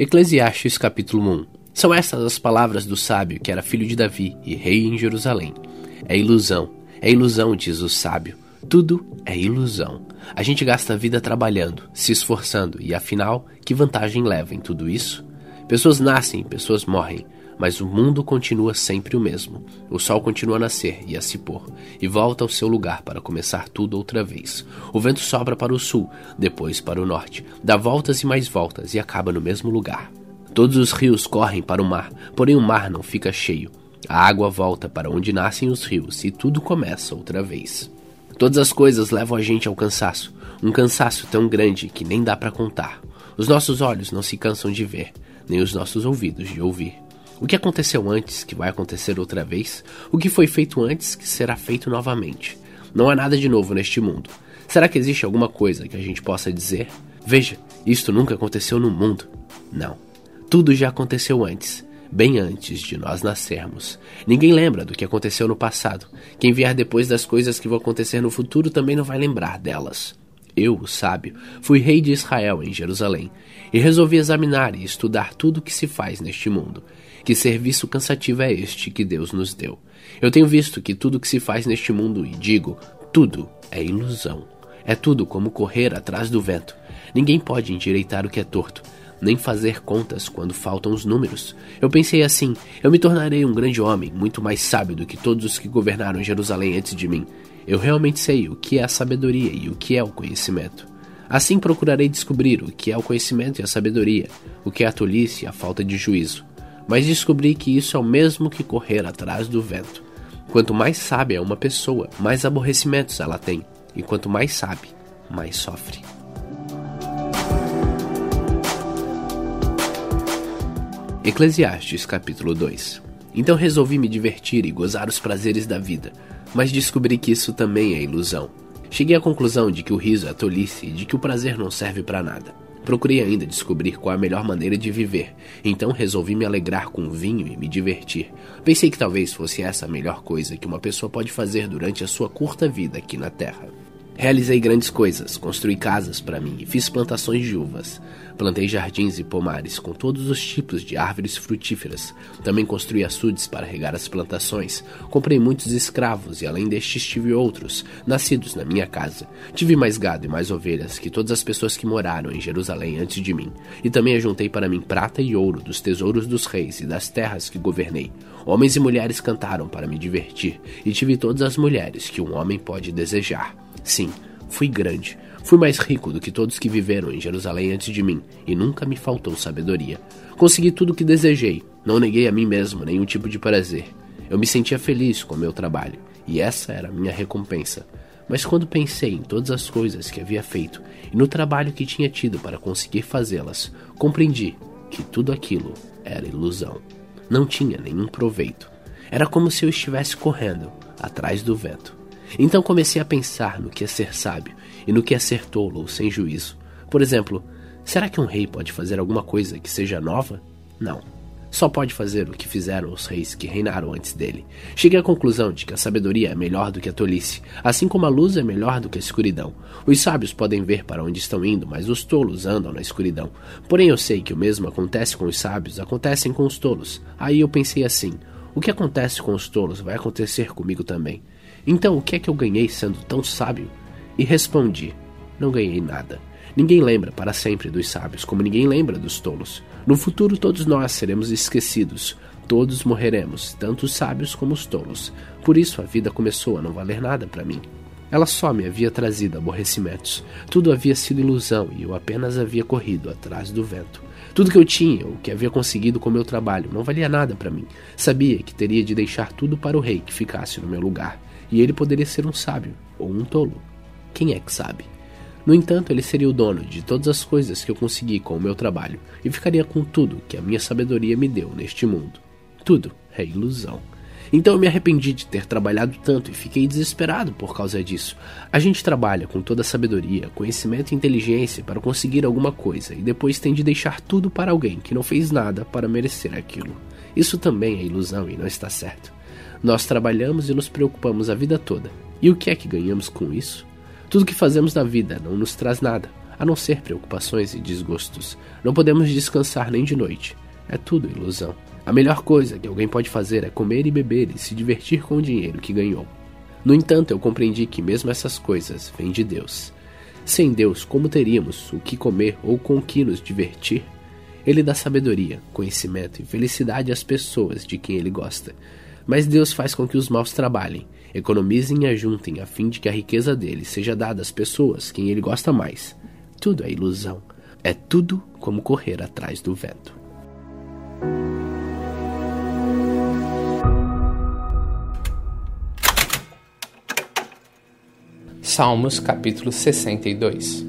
Eclesiastes capítulo 1 São estas as palavras do sábio que era filho de Davi e rei em Jerusalém. É ilusão, é ilusão, diz o sábio. Tudo é ilusão. A gente gasta a vida trabalhando, se esforçando, e afinal, que vantagem leva em tudo isso? Pessoas nascem, pessoas morrem, mas o mundo continua sempre o mesmo. O sol continua a nascer e a se pôr, e volta ao seu lugar para começar tudo outra vez. O vento sopra para o sul, depois para o norte, dá voltas e mais voltas e acaba no mesmo lugar. Todos os rios correm para o mar, porém o mar não fica cheio. A água volta para onde nascem os rios e tudo começa outra vez. Todas as coisas levam a gente ao cansaço, um cansaço tão grande que nem dá para contar. Os nossos olhos não se cansam de ver, nem os nossos ouvidos de ouvir. O que aconteceu antes, que vai acontecer outra vez, o que foi feito antes, que será feito novamente. Não há nada de novo neste mundo. Será que existe alguma coisa que a gente possa dizer? Veja, isto nunca aconteceu no mundo. Não. Tudo já aconteceu antes, bem antes de nós nascermos. Ninguém lembra do que aconteceu no passado. Quem vier depois das coisas que vão acontecer no futuro também não vai lembrar delas. Eu, o sábio, fui rei de Israel em Jerusalém e resolvi examinar e estudar tudo o que se faz neste mundo. Que serviço cansativo é este que Deus nos deu? Eu tenho visto que tudo que se faz neste mundo, e digo, tudo é ilusão. É tudo como correr atrás do vento. Ninguém pode endireitar o que é torto, nem fazer contas quando faltam os números. Eu pensei assim: eu me tornarei um grande homem, muito mais sábio do que todos os que governaram Jerusalém antes de mim. Eu realmente sei o que é a sabedoria e o que é o conhecimento. Assim procurarei descobrir o que é o conhecimento e a sabedoria, o que é a tolice e a falta de juízo. Mas descobri que isso é o mesmo que correr atrás do vento. Quanto mais sábia é uma pessoa, mais aborrecimentos ela tem, e quanto mais sabe, mais sofre. Eclesiastes capítulo 2 Então resolvi me divertir e gozar os prazeres da vida mas descobri que isso também é ilusão. Cheguei à conclusão de que o riso é tolice e de que o prazer não serve para nada. Procurei ainda descobrir qual a melhor maneira de viver, então resolvi me alegrar com vinho e me divertir. Pensei que talvez fosse essa a melhor coisa que uma pessoa pode fazer durante a sua curta vida aqui na Terra. Realizei grandes coisas, construí casas para mim e fiz plantações de uvas. Plantei jardins e pomares com todos os tipos de árvores frutíferas. Também construí açudes para regar as plantações. Comprei muitos escravos e além destes tive outros, nascidos na minha casa. Tive mais gado e mais ovelhas que todas as pessoas que moraram em Jerusalém antes de mim. E também ajuntei para mim prata e ouro dos tesouros dos reis e das terras que governei. Homens e mulheres cantaram para me divertir, e tive todas as mulheres que um homem pode desejar. Sim, fui grande. Fui mais rico do que todos que viveram em Jerusalém antes de mim, e nunca me faltou sabedoria. Consegui tudo o que desejei, não neguei a mim mesmo nenhum tipo de prazer. Eu me sentia feliz com o meu trabalho, e essa era a minha recompensa. Mas quando pensei em todas as coisas que havia feito e no trabalho que tinha tido para conseguir fazê-las, compreendi que tudo aquilo era ilusão. Não tinha nenhum proveito. Era como se eu estivesse correndo atrás do vento. Então comecei a pensar no que é ser sábio e no que é ser tolo ou sem juízo. Por exemplo, será que um rei pode fazer alguma coisa que seja nova? Não. Só pode fazer o que fizeram os reis que reinaram antes dele. Cheguei à conclusão de que a sabedoria é melhor do que a tolice, assim como a luz é melhor do que a escuridão. Os sábios podem ver para onde estão indo, mas os tolos andam na escuridão. Porém, eu sei que o mesmo acontece com os sábios, acontecem com os tolos. Aí eu pensei assim: o que acontece com os tolos vai acontecer comigo também. Então, o que é que eu ganhei sendo tão sábio? E respondi: Não ganhei nada. Ninguém lembra para sempre dos sábios, como ninguém lembra dos tolos. No futuro, todos nós seremos esquecidos. Todos morreremos, tanto os sábios como os tolos. Por isso, a vida começou a não valer nada para mim. Ela só me havia trazido aborrecimentos. Tudo havia sido ilusão e eu apenas havia corrido atrás do vento. Tudo que eu tinha, o que havia conseguido com meu trabalho, não valia nada para mim. Sabia que teria de deixar tudo para o rei que ficasse no meu lugar e ele poderia ser um sábio ou um tolo. Quem é que sabe? No entanto, ele seria o dono de todas as coisas que eu consegui com o meu trabalho e ficaria com tudo que a minha sabedoria me deu neste mundo. Tudo é ilusão. Então eu me arrependi de ter trabalhado tanto e fiquei desesperado por causa disso. A gente trabalha com toda sabedoria, conhecimento e inteligência para conseguir alguma coisa e depois tem de deixar tudo para alguém que não fez nada para merecer aquilo. Isso também é ilusão e não está certo. Nós trabalhamos e nos preocupamos a vida toda. E o que é que ganhamos com isso? Tudo que fazemos na vida não nos traz nada. a não ser preocupações e desgostos. Não podemos descansar nem de noite. É tudo ilusão. A melhor coisa que alguém pode fazer é comer e beber e se divertir com o dinheiro que ganhou. No entanto, eu compreendi que mesmo essas coisas vêm de Deus. Sem Deus, como teríamos o que comer ou com o que nos divertir? Ele dá sabedoria, conhecimento e felicidade às pessoas de quem ele gosta. Mas Deus faz com que os maus trabalhem, economizem e ajuntem a fim de que a riqueza dele seja dada às pessoas quem ele gosta mais. Tudo é ilusão. É tudo como correr atrás do vento. Salmos capítulo 62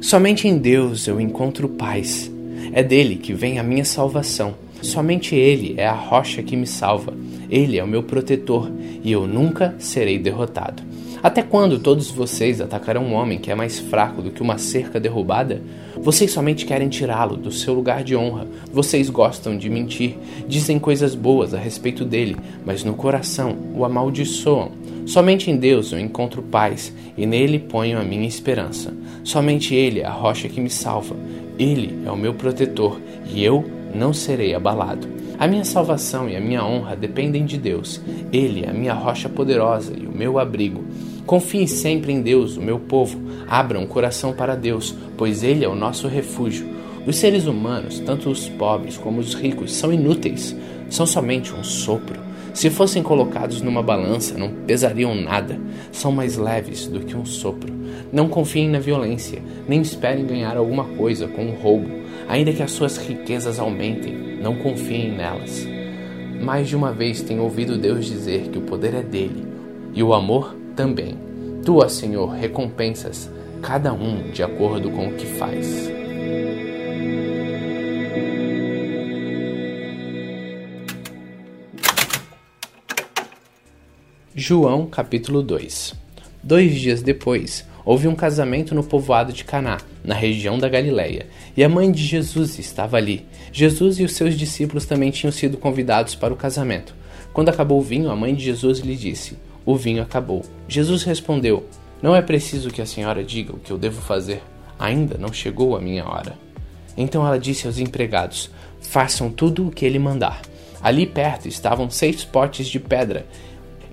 Somente em Deus eu encontro paz. É dele que vem a minha salvação. Somente Ele é a rocha que me salva. Ele é o meu protetor e eu nunca serei derrotado. Até quando todos vocês atacarão um homem que é mais fraco do que uma cerca derrubada? Vocês somente querem tirá-lo do seu lugar de honra. Vocês gostam de mentir, dizem coisas boas a respeito dele, mas no coração o amaldiçoam. Somente em Deus eu encontro paz e nele ponho a minha esperança. Somente Ele é a rocha que me salva. Ele é o meu protetor e eu não serei abalado. A minha salvação e a minha honra dependem de Deus. Ele é a minha rocha poderosa e o meu abrigo. Confie sempre em Deus, o meu povo. Abra um coração para Deus, pois Ele é o nosso refúgio. Os seres humanos, tanto os pobres como os ricos, são inúteis. São somente um sopro. Se fossem colocados numa balança, não pesariam nada. São mais leves do que um sopro. Não confiem na violência, nem esperem ganhar alguma coisa com o roubo. Ainda que as suas riquezas aumentem, não confiem nelas. Mais de uma vez tenho ouvido Deus dizer que o poder é dele e o amor também. Tu, Senhor, recompensas cada um de acordo com o que faz. João capítulo 2 Dois dias depois, houve um casamento no povoado de Caná, na região da Galileia, e a mãe de Jesus estava ali. Jesus e os seus discípulos também tinham sido convidados para o casamento. Quando acabou o vinho, a mãe de Jesus lhe disse: o vinho acabou. Jesus respondeu: Não é preciso que a senhora diga o que eu devo fazer. Ainda não chegou a minha hora. Então ela disse aos empregados: Façam tudo o que ele mandar. Ali perto estavam seis potes de pedra.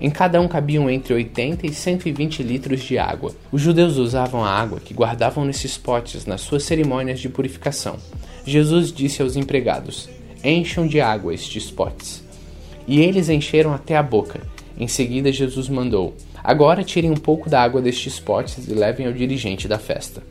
Em cada um cabiam entre 80 e 120 litros de água. Os judeus usavam a água que guardavam nesses potes nas suas cerimônias de purificação. Jesus disse aos empregados: Encham de água estes potes. E eles encheram até a boca. Em seguida, Jesus mandou: Agora tirem um pouco da água destes potes e levem ao dirigente da festa.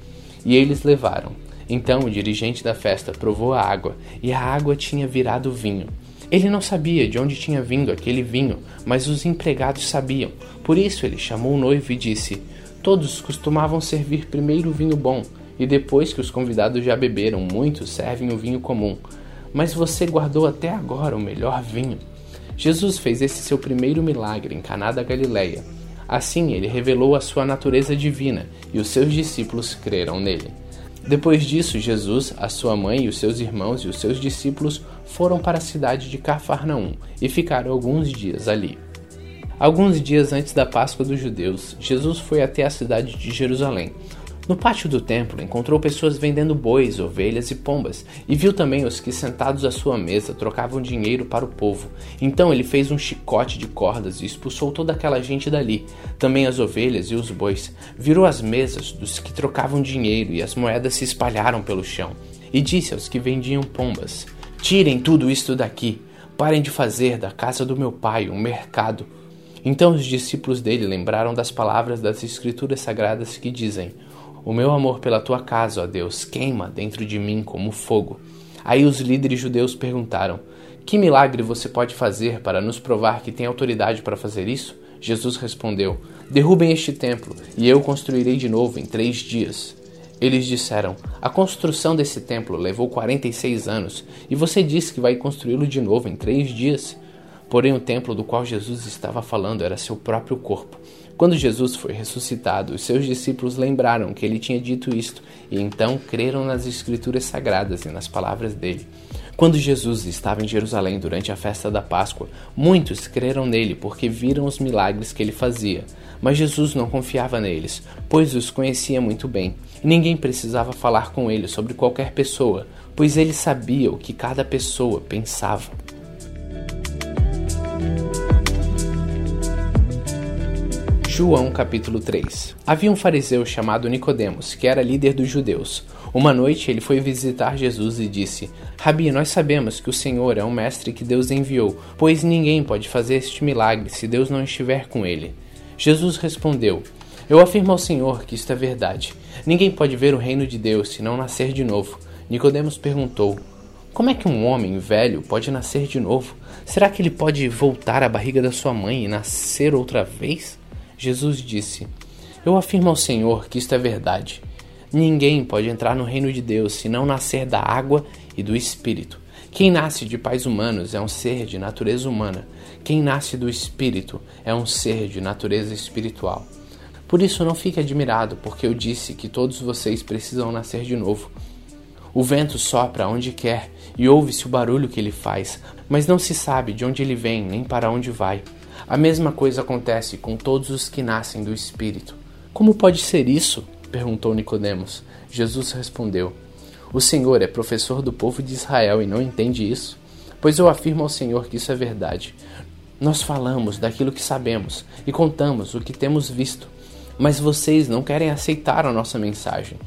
E eles levaram. Então o dirigente da festa provou a água, e a água tinha virado vinho. Ele não sabia de onde tinha vindo aquele vinho, mas os empregados sabiam. Por isso ele chamou o noivo e disse: Todos costumavam servir primeiro o vinho bom, e depois que os convidados já beberam, muitos servem o vinho comum. Mas você guardou até agora o melhor vinho. Jesus fez esse seu primeiro milagre em Caná da Galileia. Assim, ele revelou a sua natureza divina e os seus discípulos creram nele. Depois disso, Jesus, a sua mãe e os seus irmãos e os seus discípulos foram para a cidade de Cafarnaum e ficaram alguns dias ali. Alguns dias antes da Páscoa dos judeus, Jesus foi até a cidade de Jerusalém, no pátio do templo, encontrou pessoas vendendo bois, ovelhas e pombas, e viu também os que, sentados à sua mesa, trocavam dinheiro para o povo. Então ele fez um chicote de cordas e expulsou toda aquela gente dali, também as ovelhas e os bois. Virou as mesas dos que trocavam dinheiro, e as moedas se espalharam pelo chão. E disse aos que vendiam pombas: Tirem tudo isto daqui, parem de fazer da casa do meu pai um mercado. Então os discípulos dele lembraram das palavras das Escrituras Sagradas que dizem: o meu amor pela tua casa, ó Deus, queima dentro de mim como fogo. Aí os líderes judeus perguntaram: Que milagre você pode fazer para nos provar que tem autoridade para fazer isso? Jesus respondeu: Derrubem este templo, e eu construirei de novo em três dias. Eles disseram: A construção desse templo levou 46 anos, e você disse que vai construí-lo de novo em três dias? Porém, o templo do qual Jesus estava falando era seu próprio corpo. Quando Jesus foi ressuscitado, os seus discípulos lembraram que ele tinha dito isto e então creram nas Escrituras sagradas e nas palavras dele. Quando Jesus estava em Jerusalém durante a festa da Páscoa, muitos creram nele porque viram os milagres que ele fazia. Mas Jesus não confiava neles, pois os conhecia muito bem. Ninguém precisava falar com ele sobre qualquer pessoa, pois ele sabia o que cada pessoa pensava. João capítulo 3 Havia um fariseu chamado Nicodemos, que era líder dos judeus. Uma noite ele foi visitar Jesus e disse: Rabi, nós sabemos que o Senhor é um mestre que Deus enviou, pois ninguém pode fazer este milagre se Deus não estiver com ele. Jesus respondeu: Eu afirmo ao Senhor que isto é verdade. Ninguém pode ver o reino de Deus se não nascer de novo. Nicodemos perguntou: Como é que um homem velho pode nascer de novo? Será que ele pode voltar à barriga da sua mãe e nascer outra vez? Jesus disse: Eu afirmo ao Senhor que isto é verdade. Ninguém pode entrar no reino de Deus se não nascer da água e do Espírito. Quem nasce de pais humanos é um ser de natureza humana. Quem nasce do Espírito é um ser de natureza espiritual. Por isso, não fique admirado, porque eu disse que todos vocês precisam nascer de novo. O vento sopra onde quer e ouve-se o barulho que ele faz, mas não se sabe de onde ele vem nem para onde vai. A mesma coisa acontece com todos os que nascem do Espírito. Como pode ser isso? perguntou Nicodemos. Jesus respondeu: O Senhor é professor do povo de Israel e não entende isso? Pois eu afirmo ao Senhor que isso é verdade. Nós falamos daquilo que sabemos e contamos o que temos visto, mas vocês não querem aceitar a nossa mensagem.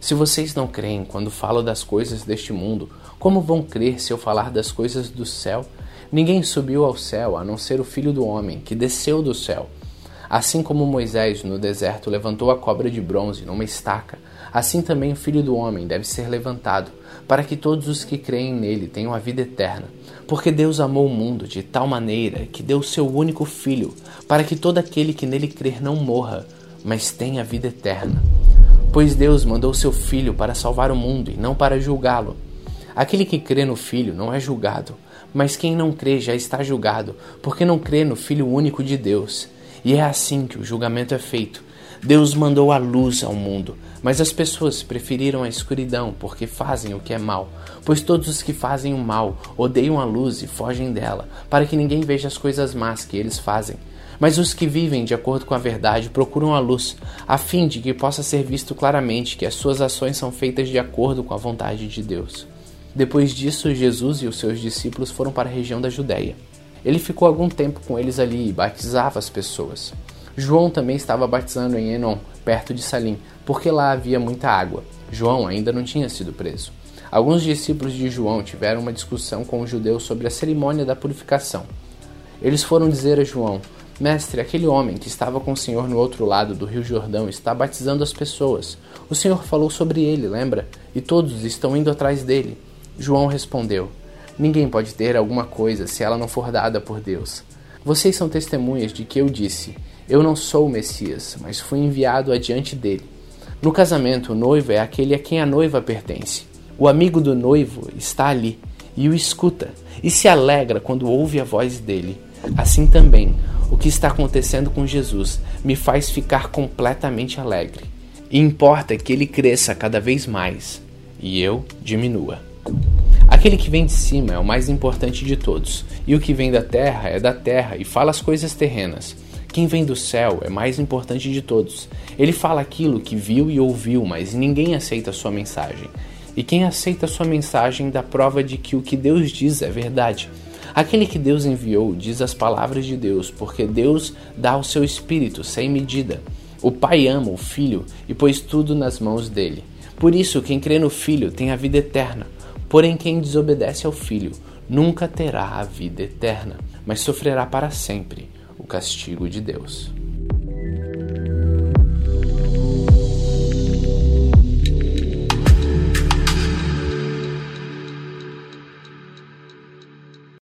Se vocês não creem quando falo das coisas deste mundo, como vão crer se eu falar das coisas do céu? Ninguém subiu ao céu a não ser o Filho do Homem, que desceu do céu. Assim como Moisés no deserto levantou a cobra de bronze numa estaca, assim também o Filho do Homem deve ser levantado, para que todos os que creem nele tenham a vida eterna. Porque Deus amou o mundo de tal maneira que deu seu único Filho, para que todo aquele que nele crer não morra, mas tenha a vida eterna. Pois Deus mandou seu Filho para salvar o mundo e não para julgá-lo. Aquele que crê no Filho não é julgado mas quem não crê já está julgado, porque não crê no Filho único de Deus. E é assim que o julgamento é feito. Deus mandou a luz ao mundo, mas as pessoas preferiram a escuridão porque fazem o que é mal. Pois todos os que fazem o mal odeiam a luz e fogem dela, para que ninguém veja as coisas más que eles fazem. Mas os que vivem de acordo com a verdade procuram a luz, a fim de que possa ser visto claramente que as suas ações são feitas de acordo com a vontade de Deus. Depois disso, Jesus e os seus discípulos foram para a região da Judéia. Ele ficou algum tempo com eles ali e batizava as pessoas. João também estava batizando em Enon, perto de Salim, porque lá havia muita água. João ainda não tinha sido preso. Alguns discípulos de João tiveram uma discussão com os judeus sobre a cerimônia da purificação. Eles foram dizer a João: Mestre, aquele homem que estava com o Senhor no outro lado do rio Jordão está batizando as pessoas. O Senhor falou sobre ele, lembra? E todos estão indo atrás dele. João respondeu: Ninguém pode ter alguma coisa se ela não for dada por Deus. Vocês são testemunhas de que eu disse: Eu não sou o Messias, mas fui enviado adiante dele. No casamento, o noivo é aquele a quem a noiva pertence. O amigo do noivo está ali e o escuta e se alegra quando ouve a voz dele. Assim também, o que está acontecendo com Jesus me faz ficar completamente alegre. E importa que ele cresça cada vez mais e eu diminua. Aquele que vem de cima é o mais importante de todos, e o que vem da terra é da terra e fala as coisas terrenas. Quem vem do céu é mais importante de todos. Ele fala aquilo que viu e ouviu, mas ninguém aceita sua mensagem. E quem aceita sua mensagem dá prova de que o que Deus diz é verdade. Aquele que Deus enviou diz as palavras de Deus, porque Deus dá o seu espírito sem medida. O Pai ama o Filho e pôs tudo nas mãos dele. Por isso, quem crê no Filho tem a vida eterna. Porém, quem desobedece ao Filho nunca terá a vida eterna, mas sofrerá para sempre o castigo de Deus.